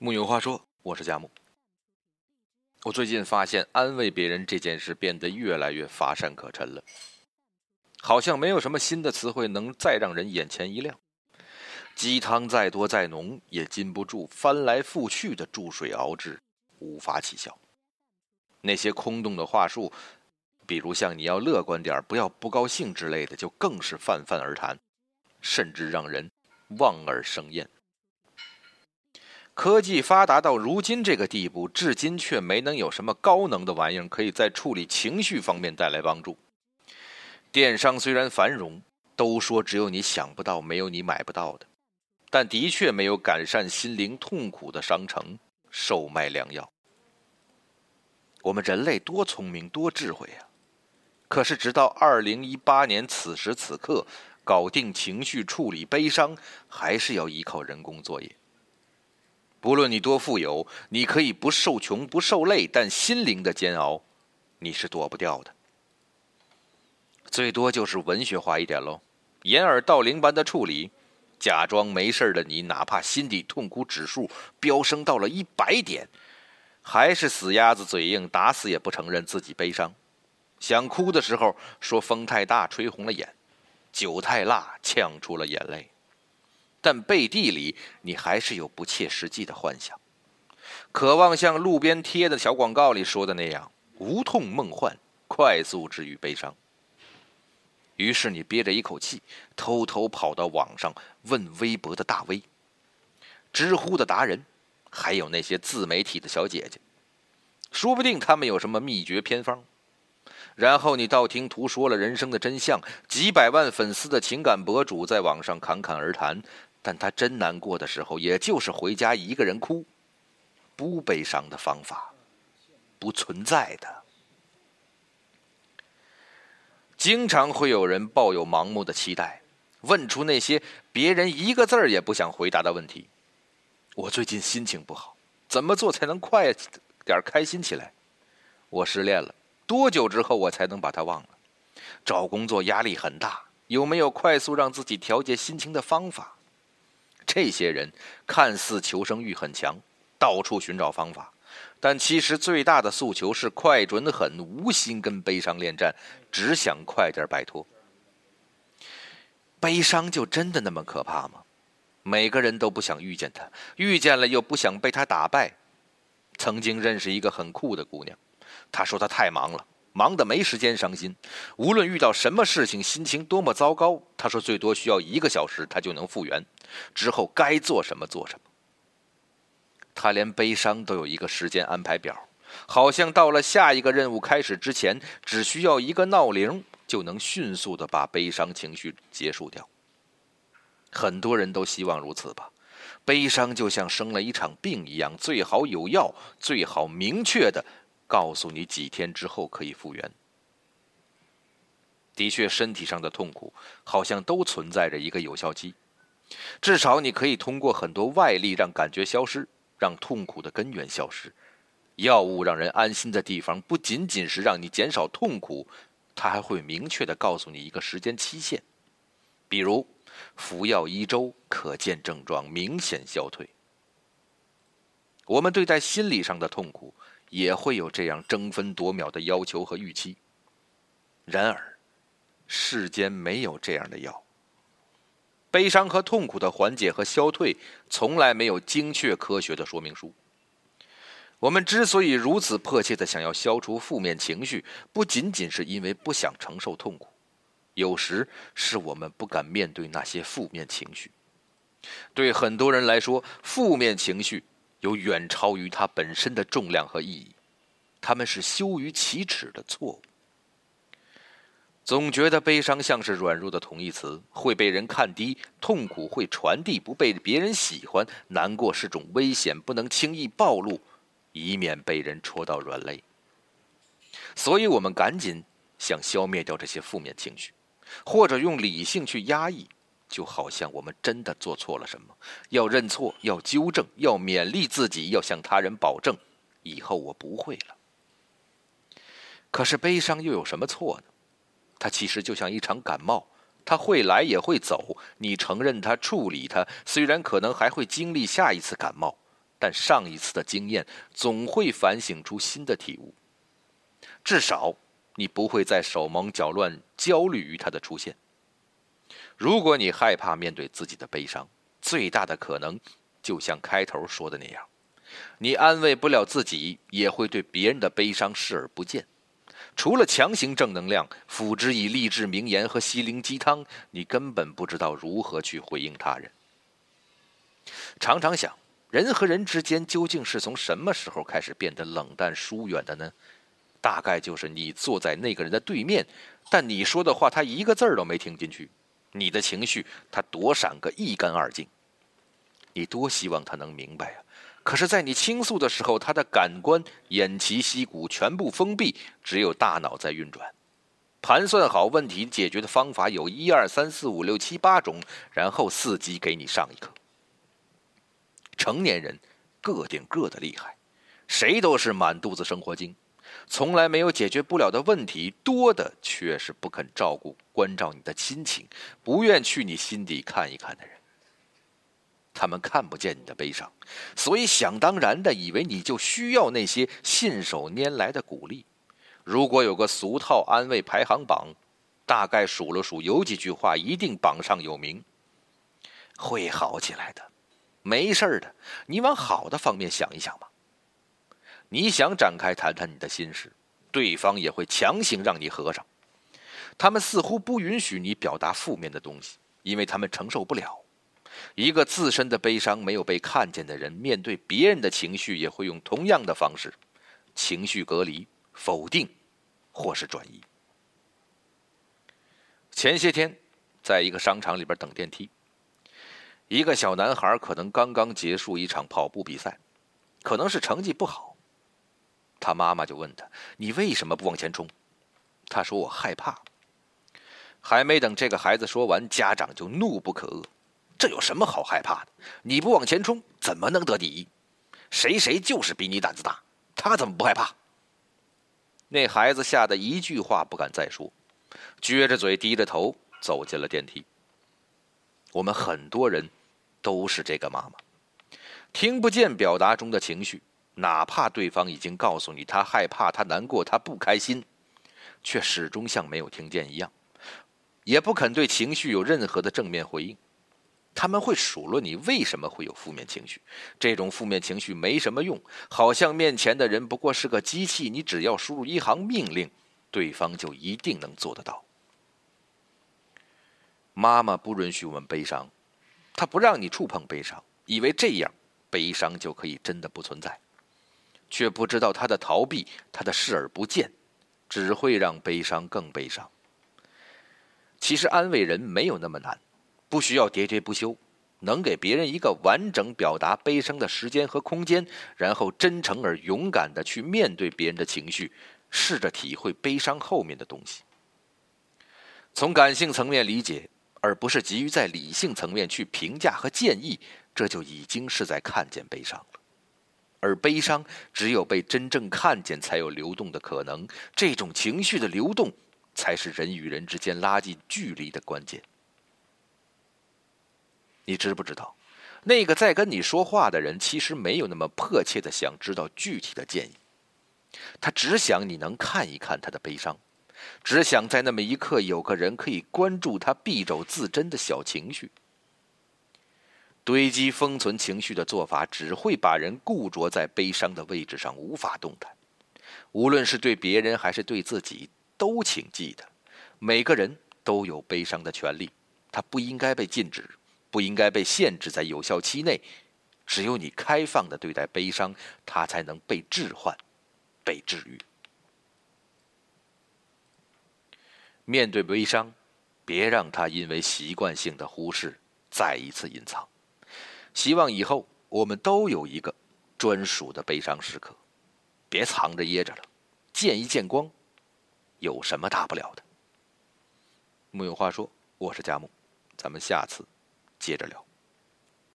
木有话说，我是佳木。我最近发现安慰别人这件事变得越来越乏善可陈了，好像没有什么新的词汇能再让人眼前一亮。鸡汤再多再浓，也禁不住翻来覆去的注水熬制，无法起效。那些空洞的话术，比如像“你要乐观点，不要不高兴”之类的，就更是泛泛而谈，甚至让人望而生厌。科技发达到如今这个地步，至今却没能有什么高能的玩意儿可以在处理情绪方面带来帮助。电商虽然繁荣，都说只有你想不到，没有你买不到的，但的确没有改善心灵痛苦的商城售卖良药。我们人类多聪明多智慧啊！可是直到二零一八年此时此刻，搞定情绪处理悲伤，还是要依靠人工作业。不论你多富有，你可以不受穷不受累，但心灵的煎熬，你是躲不掉的。最多就是文学化一点喽，掩耳盗铃般的处理，假装没事的你，哪怕心底痛苦指数飙升到了一百点，还是死鸭子嘴硬，打死也不承认自己悲伤。想哭的时候说风太大吹红了眼，酒太辣呛出了眼泪。但背地里，你还是有不切实际的幻想，渴望像路边贴的小广告里说的那样，无痛梦幻，快速治愈悲伤。于是你憋着一口气，偷偷跑到网上问微博的大 V、知乎的达人，还有那些自媒体的小姐姐，说不定他们有什么秘诀偏方。然后你道听途说了人生的真相，几百万粉丝的情感博主在网上侃侃而谈。但他真难过的时候，也就是回家一个人哭，不悲伤的方法不存在的。经常会有人抱有盲目的期待，问出那些别人一个字儿也不想回答的问题。我最近心情不好，怎么做才能快点开心起来？我失恋了，多久之后我才能把他忘了？找工作压力很大，有没有快速让自己调节心情的方法？这些人看似求生欲很强，到处寻找方法，但其实最大的诉求是快、准、狠，无心跟悲伤恋战，只想快点摆脱。悲伤就真的那么可怕吗？每个人都不想遇见他，遇见了又不想被他打败。曾经认识一个很酷的姑娘，她说她太忙了。忙得没时间伤心，无论遇到什么事情，心情多么糟糕，他说最多需要一个小时，他就能复原。之后该做什么做什么。他连悲伤都有一个时间安排表，好像到了下一个任务开始之前，只需要一个闹铃，就能迅速的把悲伤情绪结束掉。很多人都希望如此吧，悲伤就像生了一场病一样，最好有药，最好明确的。告诉你几天之后可以复原。的确，身体上的痛苦好像都存在着一个有效期，至少你可以通过很多外力让感觉消失，让痛苦的根源消失。药物让人安心的地方不仅仅是让你减少痛苦，它还会明确的告诉你一个时间期限，比如服药一周可见症状明显消退。我们对待心理上的痛苦。也会有这样争分夺秒的要求和预期。然而，世间没有这样的药。悲伤和痛苦的缓解和消退，从来没有精确科学的说明书。我们之所以如此迫切的想要消除负面情绪，不仅仅是因为不想承受痛苦，有时是我们不敢面对那些负面情绪。对很多人来说，负面情绪。有远超于它本身的重量和意义，他们是羞于启齿的错误。总觉得悲伤像是软弱的同义词，会被人看低；痛苦会传递，不被别人喜欢；难过是种危险，不能轻易暴露，以免被人戳到软肋。所以我们赶紧想消灭掉这些负面情绪，或者用理性去压抑。就好像我们真的做错了什么，要认错，要纠正，要勉励自己，要向他人保证，以后我不会了。可是悲伤又有什么错呢？它其实就像一场感冒，它会来也会走。你承认它，处理它，虽然可能还会经历下一次感冒，但上一次的经验总会反省出新的体悟。至少，你不会再手忙脚乱、焦虑于它的出现。如果你害怕面对自己的悲伤，最大的可能，就像开头说的那样，你安慰不了自己，也会对别人的悲伤视而不见。除了强行正能量，辅之以励志名言和心灵鸡汤，你根本不知道如何去回应他人。常常想，人和人之间究竟是从什么时候开始变得冷淡疏远的呢？大概就是你坐在那个人的对面，但你说的话他一个字儿都没听进去，你的情绪他躲闪个一干二净。你多希望他能明白啊！可是，在你倾诉的时候，他的感官偃旗息鼓，全部封闭，只有大脑在运转，盘算好问题解决的方法有一二三四五六七八种，然后伺机给你上一课。成年人各顶各的厉害，谁都是满肚子生活经，从来没有解决不了的问题，多的却是不肯照顾、关照你的亲情，不愿去你心底看一看的人。他们看不见你的悲伤，所以想当然的以为你就需要那些信手拈来的鼓励。如果有个俗套安慰排行榜，大概数了数，有几句话一定榜上有名。会好起来的，没事的，你往好的方面想一想吧。你想展开谈谈你的心事，对方也会强行让你合上。他们似乎不允许你表达负面的东西，因为他们承受不了。一个自身的悲伤没有被看见的人，面对别人的情绪也会用同样的方式，情绪隔离、否定，或是转移。前些天，在一个商场里边等电梯，一个小男孩可能刚刚结束一场跑步比赛，可能是成绩不好，他妈妈就问他：“你为什么不往前冲？”他说：“我害怕。”还没等这个孩子说完，家长就怒不可遏。这有什么好害怕的？你不往前冲，怎么能得第一？谁谁就是比你胆子大，他怎么不害怕？那孩子吓得一句话不敢再说，撅着嘴，低着头走进了电梯。我们很多人都是这个妈妈，听不见表达中的情绪，哪怕对方已经告诉你他害怕、他难过、他不开心，却始终像没有听见一样，也不肯对情绪有任何的正面回应。他们会数落你为什么会有负面情绪，这种负面情绪没什么用，好像面前的人不过是个机器，你只要输入一行命令，对方就一定能做得到。妈妈不允许我们悲伤，她不让你触碰悲伤，以为这样悲伤就可以真的不存在，却不知道他的逃避，他的视而不见，只会让悲伤更悲伤。其实安慰人没有那么难。不需要喋喋不休，能给别人一个完整表达悲伤的时间和空间，然后真诚而勇敢的去面对别人的情绪，试着体会悲伤后面的东西。从感性层面理解，而不是急于在理性层面去评价和建议，这就已经是在看见悲伤了。而悲伤只有被真正看见，才有流动的可能。这种情绪的流动，才是人与人之间拉近距离的关键。你知不知道，那个在跟你说话的人其实没有那么迫切的想知道具体的建议，他只想你能看一看他的悲伤，只想在那么一刻有个人可以关注他敝帚自珍的小情绪。堆积封存情绪的做法，只会把人固着在悲伤的位置上，无法动弹。无论是对别人还是对自己，都请记得，每个人都有悲伤的权利，他不应该被禁止。不应该被限制在有效期内，只有你开放的对待悲伤，它才能被置换、被治愈。面对悲伤，别让它因为习惯性的忽视再一次隐藏。希望以后我们都有一个专属的悲伤时刻，别藏着掖着了，见一见光，有什么大不了的？木有话说，我是佳木，咱们下次。接着聊。